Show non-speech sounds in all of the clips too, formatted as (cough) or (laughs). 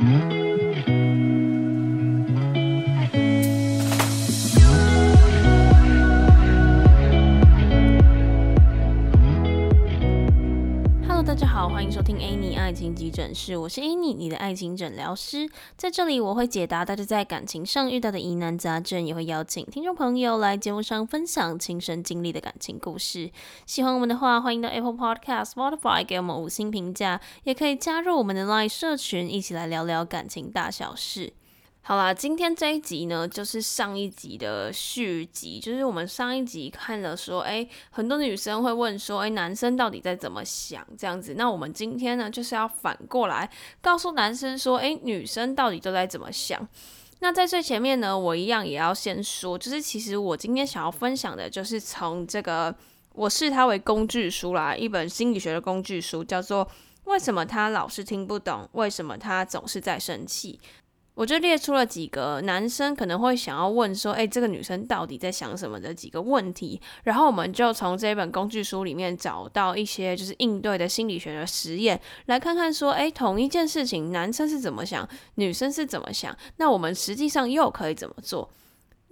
欢爱情急诊室，我是 Annie，你的爱情诊疗师。在这里，我会解答大家在感情上遇到的疑难杂症，也会邀请听众朋友来节目上分享亲身经历的感情故事。喜欢我们的话，欢迎到 Apple Podcast、Spotify 给我们五星评价，也可以加入我们的 Line 社群，一起来聊聊感情大小事。好啦，今天这一集呢，就是上一集的续集。就是我们上一集看了说，哎，很多女生会问说，哎，男生到底在怎么想这样子？那我们今天呢，就是要反过来告诉男生说，哎，女生到底都在怎么想？那在最前面呢，我一样也要先说，就是其实我今天想要分享的，就是从这个我视它为工具书啦，一本心理学的工具书，叫做《为什么他老是听不懂？为什么他总是在生气？》我就列出了几个男生可能会想要问说：“诶，这个女生到底在想什么？”的几个问题，然后我们就从这本工具书里面找到一些就是应对的心理学的实验，来看看说：“诶，同一件事情，男生是怎么想，女生是怎么想？那我们实际上又可以怎么做？”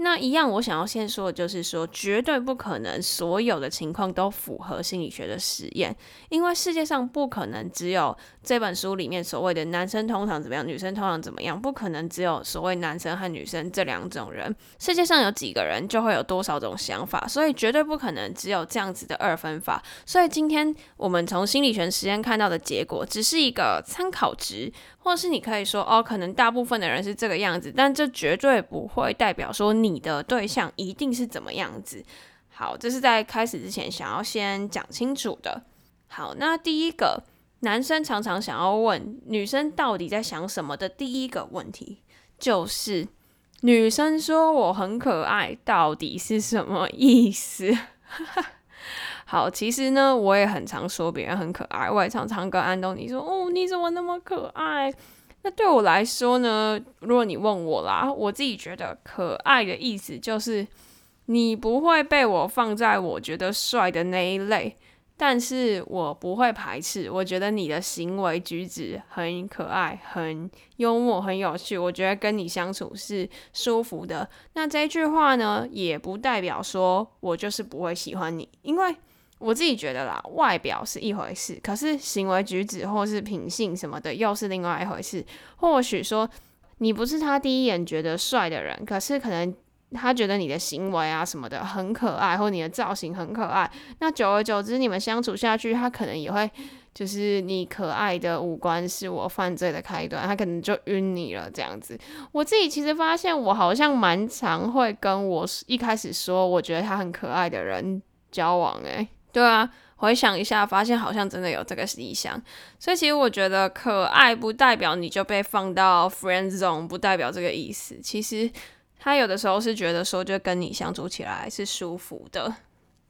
那一样，我想要先说的就是说，绝对不可能所有的情况都符合心理学的实验，因为世界上不可能只有这本书里面所谓的男生通常怎么样，女生通常怎么样，不可能只有所谓男生和女生这两种人。世界上有几个人，就会有多少种想法，所以绝对不可能只有这样子的二分法。所以今天我们从心理学实验看到的结果，只是一个参考值。或是你可以说哦，可能大部分的人是这个样子，但这绝对不会代表说你的对象一定是怎么样子。好，这是在开始之前想要先讲清楚的。好，那第一个男生常常想要问女生到底在想什么的第一个问题，就是女生说我很可爱，到底是什么意思？(laughs) 好，其实呢，我也很常说别人很可爱，我也常常跟安东尼说，哦，你怎么那么可爱？那对我来说呢，如果你问我啦，我自己觉得可爱的意思就是，你不会被我放在我觉得帅的那一类，但是我不会排斥，我觉得你的行为举止很可爱，很幽默，很有趣，我觉得跟你相处是舒服的。那这句话呢，也不代表说我就是不会喜欢你，因为。我自己觉得啦，外表是一回事，可是行为举止或是品性什么的又是另外一回事。或许说你不是他第一眼觉得帅的人，可是可能他觉得你的行为啊什么的很可爱，或你的造型很可爱。那久而久之，你们相处下去，他可能也会就是你可爱的五官是我犯罪的开端，他可能就晕你了这样子。我自己其实发现，我好像蛮常会跟我一开始说我觉得他很可爱的人交往，欸，诶。对啊，回想一下，发现好像真的有这个理想。所以其实我觉得可爱不代表你就被放到 friend zone，不代表这个意思。其实他有的时候是觉得说，就跟你相处起来是舒服的。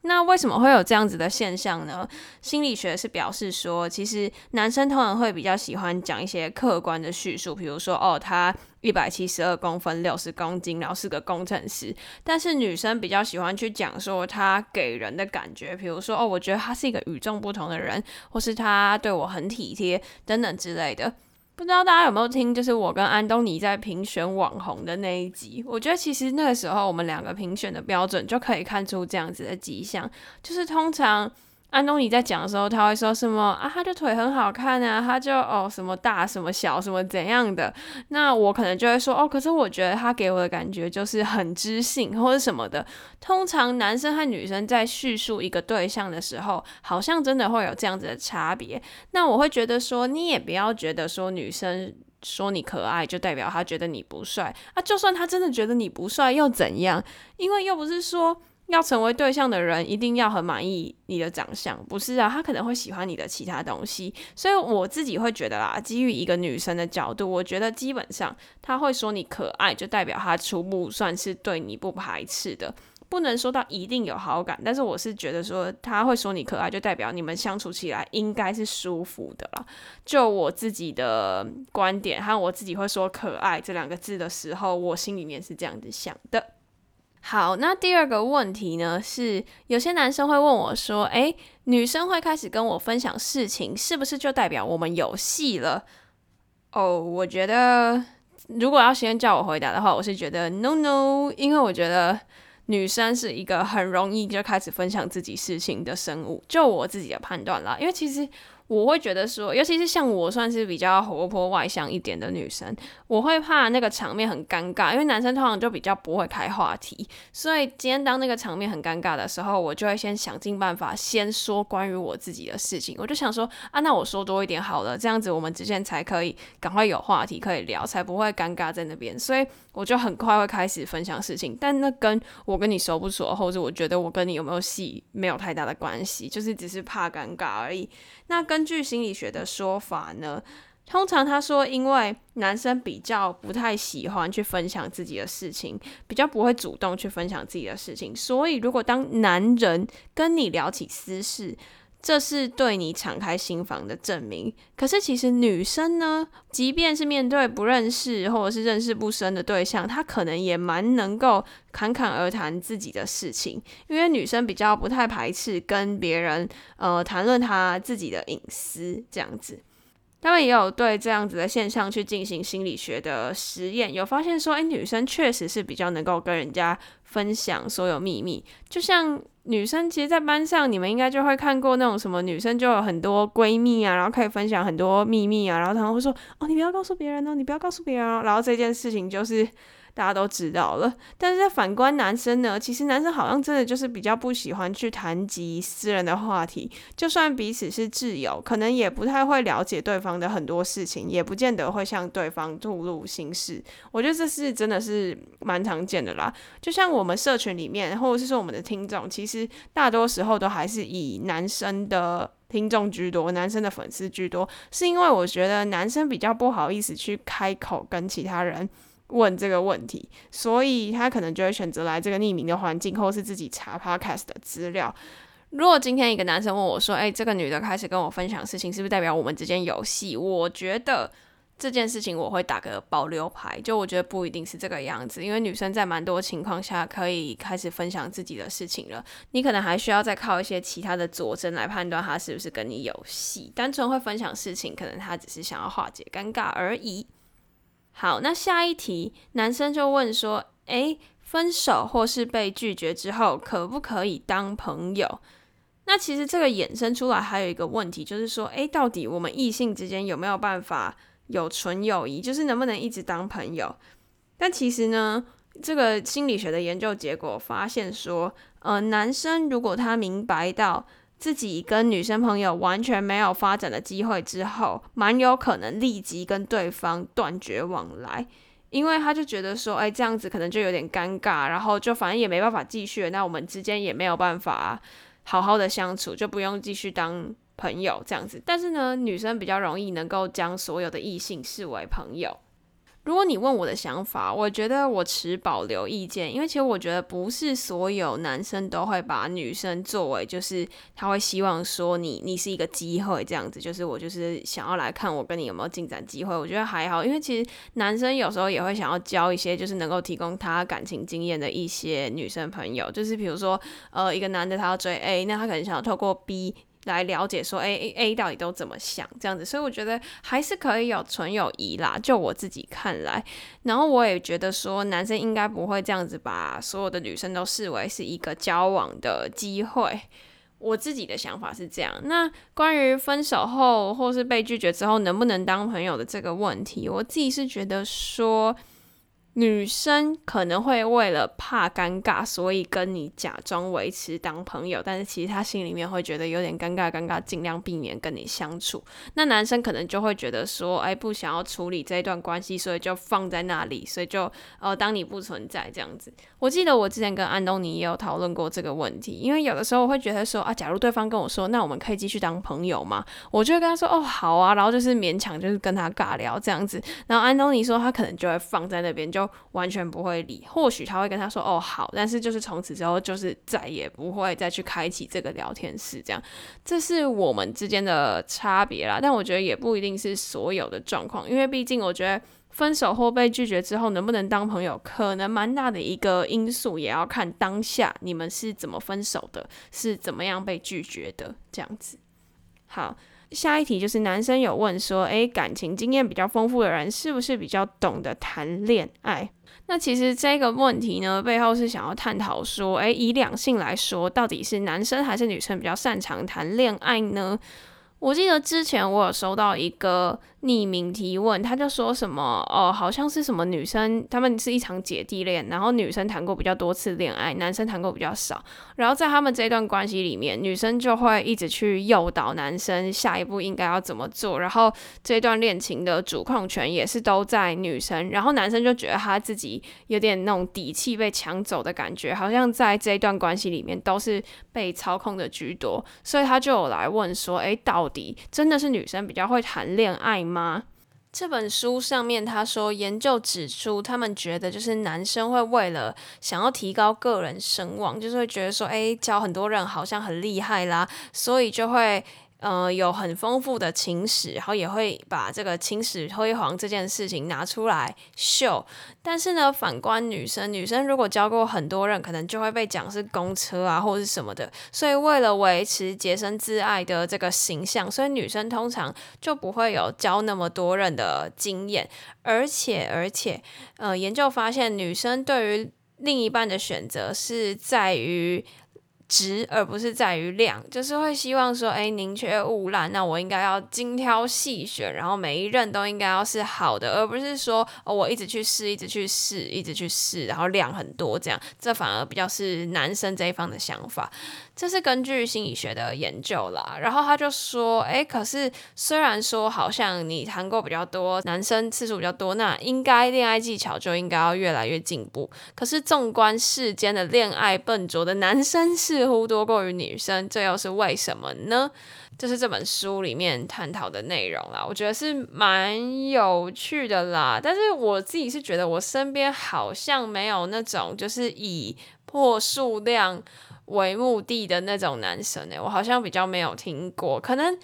那为什么会有这样子的现象呢？心理学是表示说，其实男生通常会比较喜欢讲一些客观的叙述，比如说哦，他一百七十二公分，六十公斤，然后是个工程师。但是女生比较喜欢去讲说他给人的感觉，比如说哦，我觉得他是一个与众不同的人，或是他对我很体贴等等之类的。不知道大家有没有听，就是我跟安东尼在评选网红的那一集。我觉得其实那个时候我们两个评选的标准就可以看出这样子的迹象，就是通常。安东尼在讲的时候，他会说什么啊？他的腿很好看啊，他就哦什么大什么小什么怎样的。那我可能就会说哦，可是我觉得他给我的感觉就是很知性或者什么的。通常男生和女生在叙述一个对象的时候，好像真的会有这样子的差别。那我会觉得说，你也不要觉得说女生说你可爱就代表她觉得你不帅啊。就算她真的觉得你不帅又怎样？因为又不是说。要成为对象的人，一定要很满意你的长相，不是啊？他可能会喜欢你的其他东西，所以我自己会觉得啦，基于一个女生的角度，我觉得基本上他会说你可爱，就代表他初步算是对你不排斥的，不能说到一定有好感，但是我是觉得说他会说你可爱，就代表你们相处起来应该是舒服的啦。就我自己的观点，和我自己会说可爱这两个字的时候，我心里面是这样子想的。好，那第二个问题呢，是有些男生会问我说：“诶，女生会开始跟我分享事情，是不是就代表我们有戏了？”哦，我觉得如果要先叫我回答的话，我是觉得 no no，因为我觉得女生是一个很容易就开始分享自己事情的生物，就我自己的判断啦，因为其实。我会觉得说，尤其是像我算是比较活泼外向一点的女生，我会怕那个场面很尴尬，因为男生通常就比较不会开话题，所以今天当那个场面很尴尬的时候，我就会先想尽办法先说关于我自己的事情。我就想说啊，那我说多一点好了，这样子我们之间才可以赶快有话题可以聊，才不会尴尬在那边。所以我就很快会开始分享事情，但那跟我跟你熟不熟，或者我觉得我跟你有没有戏没有太大的关系，就是只是怕尴尬而已。那根据心理学的说法呢，通常他说，因为男生比较不太喜欢去分享自己的事情，比较不会主动去分享自己的事情，所以如果当男人跟你聊起私事，这是对你敞开心房的证明。可是其实女生呢，即便是面对不认识或者是认识不深的对象，她可能也蛮能够侃侃而谈自己的事情，因为女生比较不太排斥跟别人呃谈论她自己的隐私这样子。他们也有对这样子的现象去进行心理学的实验，有发现说，诶，女生确实是比较能够跟人家分享所有秘密。就像女生，其实，在班上，你们应该就会看过那种什么女生就有很多闺蜜啊，然后可以分享很多秘密啊，然后他们会说，哦，你不要告诉别人哦，你不要告诉别人哦，然后这件事情就是。大家都知道了，但是反观男生呢，其实男生好像真的就是比较不喜欢去谈及私人的话题，就算彼此是挚友，可能也不太会了解对方的很多事情，也不见得会向对方吐露心事。我觉得这是真的是蛮常见的啦。就像我们社群里面，或者是说我们的听众，其实大多时候都还是以男生的听众居多，男生的粉丝居多，是因为我觉得男生比较不好意思去开口跟其他人。问这个问题，所以他可能就会选择来这个匿名的环境，或是自己查 podcast 的资料。如果今天一个男生问我说：“诶，这个女的开始跟我分享事情，是不是代表我们之间有戏？”我觉得这件事情我会打个保留牌，就我觉得不一定是这个样子，因为女生在蛮多情况下可以开始分享自己的事情了，你可能还需要再靠一些其他的佐证来判断她是不是跟你有戏。单纯会分享事情，可能她只是想要化解尴尬而已。好，那下一题，男生就问说：“诶，分手或是被拒绝之后，可不可以当朋友？”那其实这个衍生出来还有一个问题，就是说：“诶，到底我们异性之间有没有办法有纯友谊？就是能不能一直当朋友？”但其实呢，这个心理学的研究结果发现说，呃，男生如果他明白到。自己跟女生朋友完全没有发展的机会之后，蛮有可能立即跟对方断绝往来，因为他就觉得说，哎，这样子可能就有点尴尬，然后就反正也没办法继续，那我们之间也没有办法好好的相处，就不用继续当朋友这样子。但是呢，女生比较容易能够将所有的异性视为朋友。如果你问我的想法，我觉得我持保留意见，因为其实我觉得不是所有男生都会把女生作为，就是他会希望说你你是一个机会这样子，就是我就是想要来看我跟你有没有进展机会。我觉得还好，因为其实男生有时候也会想要交一些就是能够提供他感情经验的一些女生朋友，就是比如说呃一个男的他要追 A，那他可能想要透过 B。来了解说，哎，A A 到底都怎么想这样子，所以我觉得还是可以有纯友谊啦。就我自己看来，然后我也觉得说，男生应该不会这样子把所有的女生都视为是一个交往的机会。我自己的想法是这样。那关于分手后或是被拒绝之后能不能当朋友的这个问题，我自己是觉得说。女生可能会为了怕尴尬，所以跟你假装维持当朋友，但是其实她心里面会觉得有点尴尬，尴尬，尽量避免跟你相处。那男生可能就会觉得说，哎，不想要处理这一段关系，所以就放在那里，所以就呃当你不存在这样子。我记得我之前跟安东尼也有讨论过这个问题，因为有的时候我会觉得说啊，假如对方跟我说，那我们可以继续当朋友吗？我就会跟他说，哦，好啊，然后就是勉强就是跟他尬聊这样子。然后安东尼说他可能就会放在那边就完全不会理，或许他会跟他说：“哦，好。”但是就是从此之后，就是再也不会再去开启这个聊天室，这样，这是我们之间的差别啦。但我觉得也不一定是所有的状况，因为毕竟我觉得分手或被拒绝之后能不能当朋友，可能蛮大的一个因素，也要看当下你们是怎么分手的，是怎么样被拒绝的，这样子。好。下一题就是男生有问说，诶，感情经验比较丰富的人是不是比较懂得谈恋爱？那其实这个问题呢，背后是想要探讨说，诶，以两性来说，到底是男生还是女生比较擅长谈恋爱呢？我记得之前我有收到一个匿名提问，他就说什么哦，好像是什么女生，他们是一场姐弟恋，然后女生谈过比较多次恋爱，男生谈过比较少，然后在他们这段关系里面，女生就会一直去诱导男生下一步应该要怎么做，然后这段恋情的主控权也是都在女生，然后男生就觉得他自己有点那种底气被抢走的感觉，好像在这一段关系里面都是被操控的居多，所以他就有来问说，诶，到底真的是女生比较会谈恋爱吗？这本书上面他说，研究指出，他们觉得就是男生会为了想要提高个人声望，就是会觉得说，哎，教很多人好像很厉害啦，所以就会。呃，有很丰富的情史，然后也会把这个情史辉煌这件事情拿出来秀。但是呢，反观女生，女生如果交过很多人，可能就会被讲是公车啊，或者是什么的。所以为了维持洁身自爱的这个形象，所以女生通常就不会有交那么多人的经验。而且，而且，呃，研究发现，女生对于另一半的选择是在于。值而不是在于量，就是会希望说，哎，宁缺毋滥，那我应该要精挑细选，然后每一任都应该要是好的，而不是说，哦，我一直去试，一直去试，一直去试，然后量很多这样，这反而比较是男生这一方的想法。这是根据心理学的研究啦，然后他就说，诶，可是虽然说好像你谈过比较多，男生次数比较多，那应该恋爱技巧就应该要越来越进步。可是纵观世间的恋爱笨拙的男生似乎多过于女生，这又是为什么呢？这是这本书里面探讨的内容啦，我觉得是蛮有趣的啦。但是我自己是觉得我身边好像没有那种就是以破数量。为目的的那种男生呢，我好像比较没有听过。可能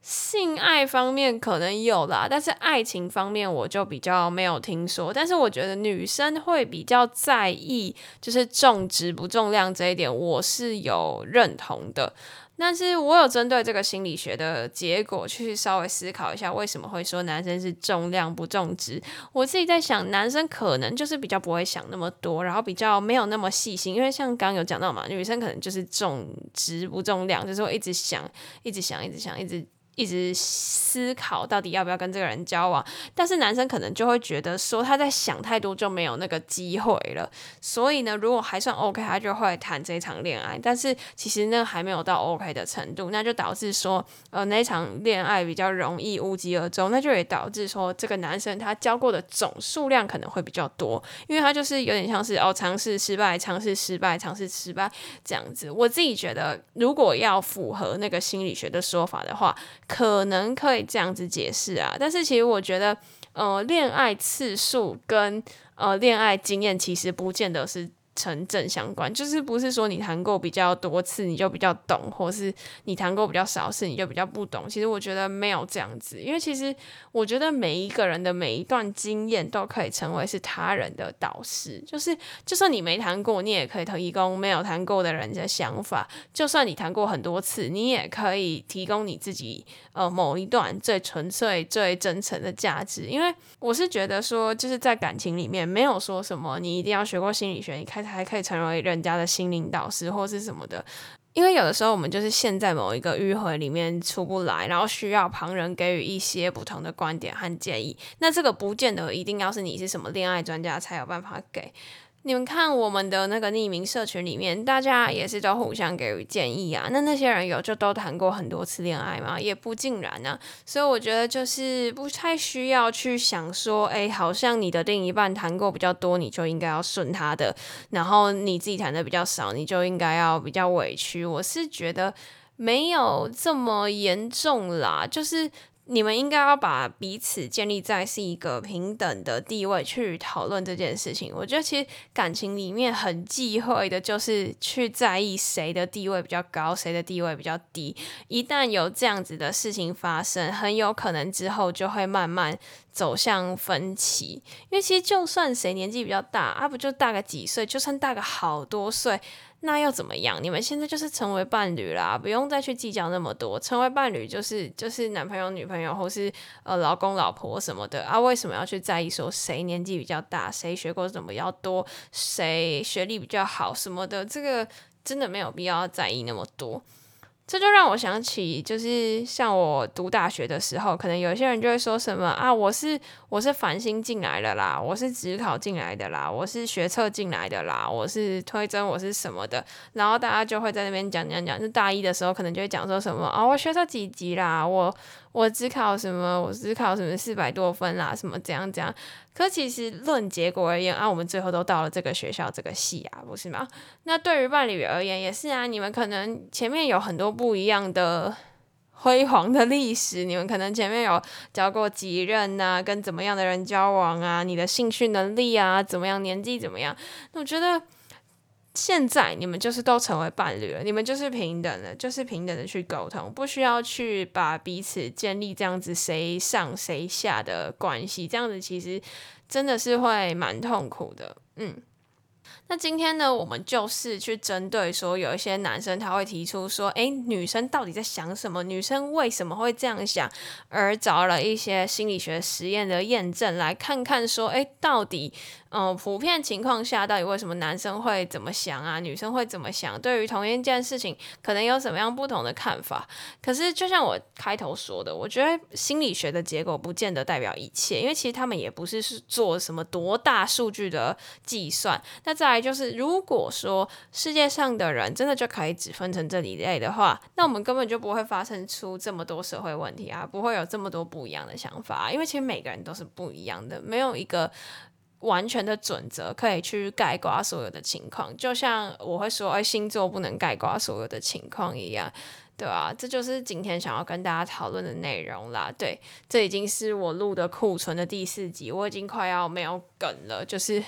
性爱方面可能有啦，但是爱情方面我就比较没有听说。但是我觉得女生会比较在意，就是重质不重量这一点，我是有认同的。但是我有针对这个心理学的结果去稍微思考一下，为什么会说男生是重量不重质？我自己在想，男生可能就是比较不会想那么多，然后比较没有那么细心，因为像刚有讲到嘛，女生可能就是重质不重量，就是会一直想，一直想，一直想，一直。一直思考到底要不要跟这个人交往，但是男生可能就会觉得说他在想太多就没有那个机会了。所以呢，如果还算 OK，他就会谈这场恋爱。但是其实那还没有到 OK 的程度，那就导致说呃那场恋爱比较容易无疾而终。那就也导致说这个男生他交过的总数量可能会比较多，因为他就是有点像是哦尝试失败，尝试失败，尝试失败这样子。我自己觉得，如果要符合那个心理学的说法的话。可能可以这样子解释啊，但是其实我觉得，呃，恋爱次数跟呃恋爱经验其实不见得是。成正相关，就是不是说你谈过比较多次你就比较懂，或是你谈过比较少次你就比较不懂。其实我觉得没有这样子，因为其实我觉得每一个人的每一段经验都可以成为是他人的导师。就是就算你没谈过，你也可以提供没有谈过的人的想法；就算你谈过很多次，你也可以提供你自己呃某一段最纯粹、最真诚的价值。因为我是觉得说，就是在感情里面没有说什么你一定要学过心理学，你开始。还可以成为人家的心灵导师或是什么的，因为有的时候我们就是陷在某一个迂回里面出不来，然后需要旁人给予一些不同的观点和建议。那这个不见得一定要是你是什么恋爱专家才有办法给。你们看我们的那个匿名社群里面，大家也是都互相给予建议啊。那那些人有就都谈过很多次恋爱吗？也不尽然、啊。所以我觉得就是不太需要去想说，哎，好像你的另一半谈过比较多，你就应该要顺他的；然后你自己谈的比较少，你就应该要比较委屈。我是觉得没有这么严重啦，就是。你们应该要把彼此建立在是一个平等的地位去讨论这件事情。我觉得其实感情里面很忌讳的就是去在意谁的地位比较高，谁的地位比较低。一旦有这样子的事情发生，很有可能之后就会慢慢走向分歧。因为其实就算谁年纪比较大，啊不就大个几岁，就算大个好多岁。那又怎么样？你们现在就是成为伴侣啦，不用再去计较那么多。成为伴侣就是就是男朋友、女朋友，或是呃老公、老婆什么的啊？为什么要去在意说谁年纪比较大，谁学过什么要多，谁学历比较好什么的？这个真的没有必要在意那么多。这就让我想起，就是像我读大学的时候，可能有些人就会说什么啊，我是我是繁星进来的啦，我是职考进来的啦，我是学测进来的啦，我是推甄，我是什么的，然后大家就会在那边讲讲讲，就大一的时候可能就会讲说什么啊，我学测几级啦，我。我只考什么？我只考什么四百多分啦？什么怎样怎样？可其实论结果而言啊，我们最后都到了这个学校这个系啊，不是吗？那对于伴侣而言也是啊。你们可能前面有很多不一样的辉煌的历史，你们可能前面有交过几任啊，跟怎么样的人交往啊，你的兴趣能力啊，怎么样，年纪怎么样？那我觉得。现在你们就是都成为伴侣了，你们就是平等的，就是平等的去沟通，不需要去把彼此建立这样子谁上谁下的关系，这样子其实真的是会蛮痛苦的，嗯。那今天呢，我们就是去针对说，有一些男生他会提出说，诶，女生到底在想什么？女生为什么会这样想？而找了一些心理学实验的验证，来看看说，诶，到底，嗯，普遍情况下，到底为什么男生会怎么想啊？女生会怎么想？对于同一件事情，可能有什么样不同的看法？可是，就像我开头说的，我觉得心理学的结果不见得代表一切，因为其实他们也不是是做什么多大数据的计算。那再就是如果说世界上的人真的就可以只分成这一类的话，那我们根本就不会发生出这么多社会问题啊，不会有这么多不一样的想法，因为其实每个人都是不一样的，没有一个完全的准则可以去概括所有的情况。就像我会说，哎，星座不能概括所有的情况一样，对吧？这就是今天想要跟大家讨论的内容啦。对，这已经是我录的库存的第四集，我已经快要没有梗了，就是。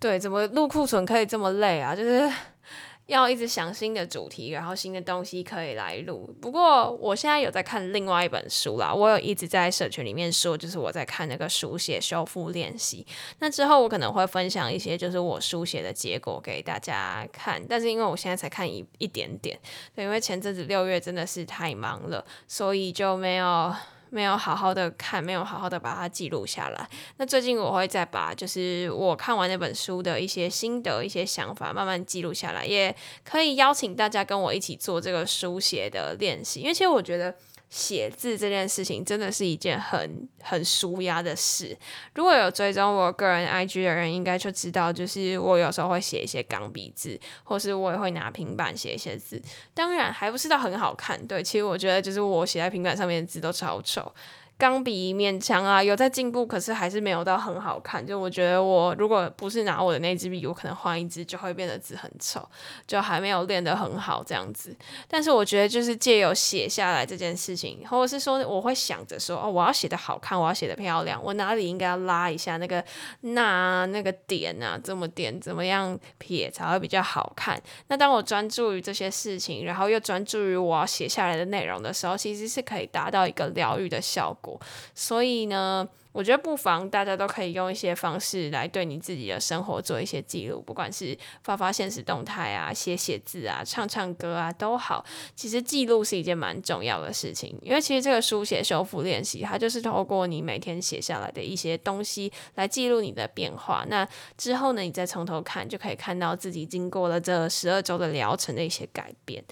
对，怎么录库存可以这么累啊？就是 (laughs) 要一直想新的主题，然后新的东西可以来录。不过我现在有在看另外一本书啦，我有一直在社群里面说，就是我在看那个书写修复练习。那之后我可能会分享一些，就是我书写的结果给大家看。但是因为我现在才看一一点点，对，因为前阵子六月真的是太忙了，所以就没有。没有好好的看，没有好好的把它记录下来。那最近我会再把就是我看完那本书的一些心得、一些想法慢慢记录下来，也可以邀请大家跟我一起做这个书写的练习。因为其实我觉得。写字这件事情真的是一件很很舒压的事。如果有追踪我个人 IG 的人，应该就知道，就是我有时候会写一些钢笔字，或是我也会拿平板写一些字。当然，还不是到很好看。对，其实我觉得，就是我写在平板上面的字都超丑。钢笔一面墙啊，有在进步，可是还是没有到很好看。就我觉得，我如果不是拿我的那支笔，我可能换一支就会变得字很丑，就还没有练得很好这样子。但是我觉得，就是借由写下来这件事情，或者是说，我会想着说，哦，我要写的好看，我要写的漂亮，我哪里应该要拉一下那个那那个点啊，这么点怎么样撇才会比较好看？那当我专注于这些事情，然后又专注于我要写下来的内容的时候，其实是可以达到一个疗愈的效果。所以呢，我觉得不妨大家都可以用一些方式来对你自己的生活做一些记录，不管是发发现实动态啊、写写字啊、唱唱歌啊都好。其实记录是一件蛮重要的事情，因为其实这个书写修复练习，它就是透过你每天写下来的一些东西来记录你的变化。那之后呢，你再从头看，就可以看到自己经过了这十二周的疗程的一些改变。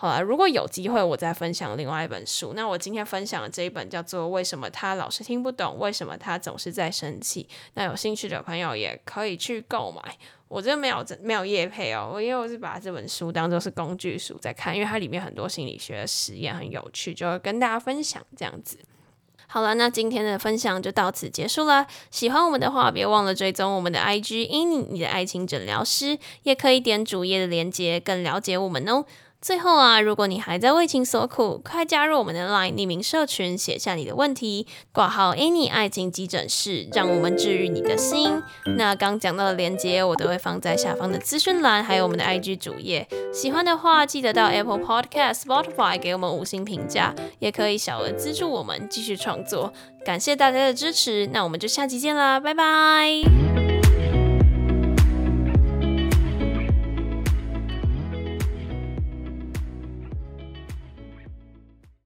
好了，如果有机会，我再分享另外一本书。那我今天分享的这一本叫做《为什么他老是听不懂？为什么他总是在生气》。那有兴趣的朋友也可以去购买。我这没有没有业配哦，我因为我是把这本书当做是工具书在看，因为它里面很多心理学的实验很有趣，就跟大家分享这样子。好了，那今天的分享就到此结束了。喜欢我们的话，别忘了追踪我们的 IG，因你的爱情诊疗师，也可以点主页的链接，更了解我们哦。最后啊，如果你还在为情所苦，快加入我们的 LINE 匿名社群，写下你的问题，挂号 Any 爱情急诊室，让我们治愈你的心。那刚讲到的链接，我都会放在下方的资讯栏，还有我们的 IG 主页。喜欢的话，记得到 Apple Podcast、Spotify 给我们五星评价，也可以小额资助我们继续创作。感谢大家的支持，那我们就下期见啦，拜拜。